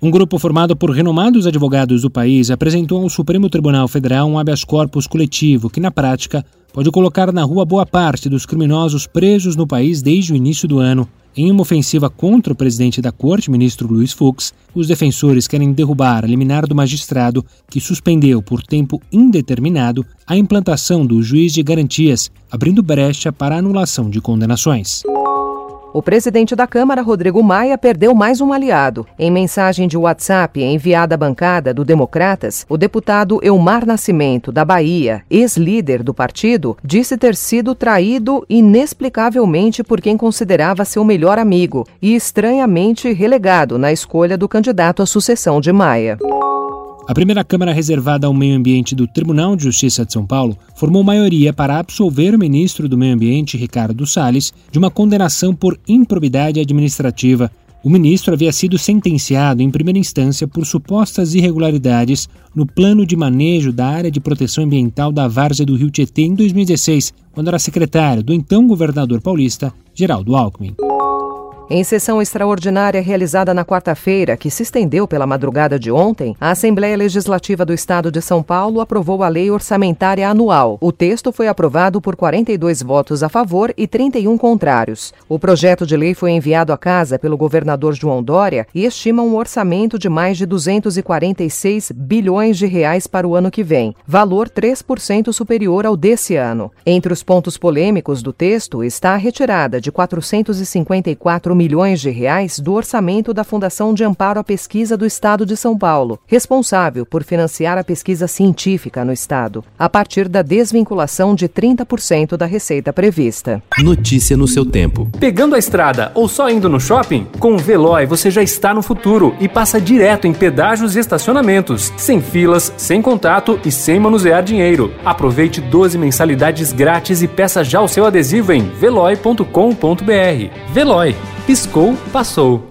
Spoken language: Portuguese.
Um grupo formado por renomados advogados do país apresentou ao Supremo Tribunal Federal um habeas corpus coletivo que, na prática, pode colocar na rua boa parte dos criminosos presos no país desde o início do ano. Em uma ofensiva contra o presidente da corte, ministro Luiz Fux, os defensores querem derrubar a liminar do magistrado que suspendeu por tempo indeterminado a implantação do juiz de garantias, abrindo brecha para a anulação de condenações. O presidente da Câmara, Rodrigo Maia, perdeu mais um aliado. Em mensagem de WhatsApp enviada à bancada do Democratas, o deputado Elmar Nascimento, da Bahia, ex-líder do partido, disse ter sido traído inexplicavelmente por quem considerava seu melhor amigo e estranhamente relegado na escolha do candidato à sucessão de Maia. A primeira Câmara reservada ao meio ambiente do Tribunal de Justiça de São Paulo formou maioria para absolver o ministro do Meio Ambiente, Ricardo Salles, de uma condenação por improbidade administrativa. O ministro havia sido sentenciado em primeira instância por supostas irregularidades no plano de manejo da área de proteção ambiental da várzea do Rio Tietê em 2016, quando era secretário do então governador paulista, Geraldo Alckmin. Em sessão extraordinária realizada na quarta-feira, que se estendeu pela madrugada de ontem, a Assembleia Legislativa do Estado de São Paulo aprovou a Lei Orçamentária Anual. O texto foi aprovado por 42 votos a favor e 31 contrários. O projeto de lei foi enviado à casa pelo governador João Dória e estima um orçamento de mais de 246 bilhões de reais para o ano que vem, valor 3% superior ao desse ano. Entre os pontos polêmicos do texto está a retirada de 454 milhões de reais do orçamento da Fundação de Amparo à Pesquisa do Estado de São Paulo, responsável por financiar a pesquisa científica no Estado, a partir da desvinculação de 30% da receita prevista. Notícia no seu tempo. Pegando a estrada ou só indo no shopping? Com o Veloy você já está no futuro e passa direto em pedágios e estacionamentos, sem filas, sem contato e sem manusear dinheiro. Aproveite 12 mensalidades grátis e peça já o seu adesivo em veloy.com.br. Veloy piscou, passou.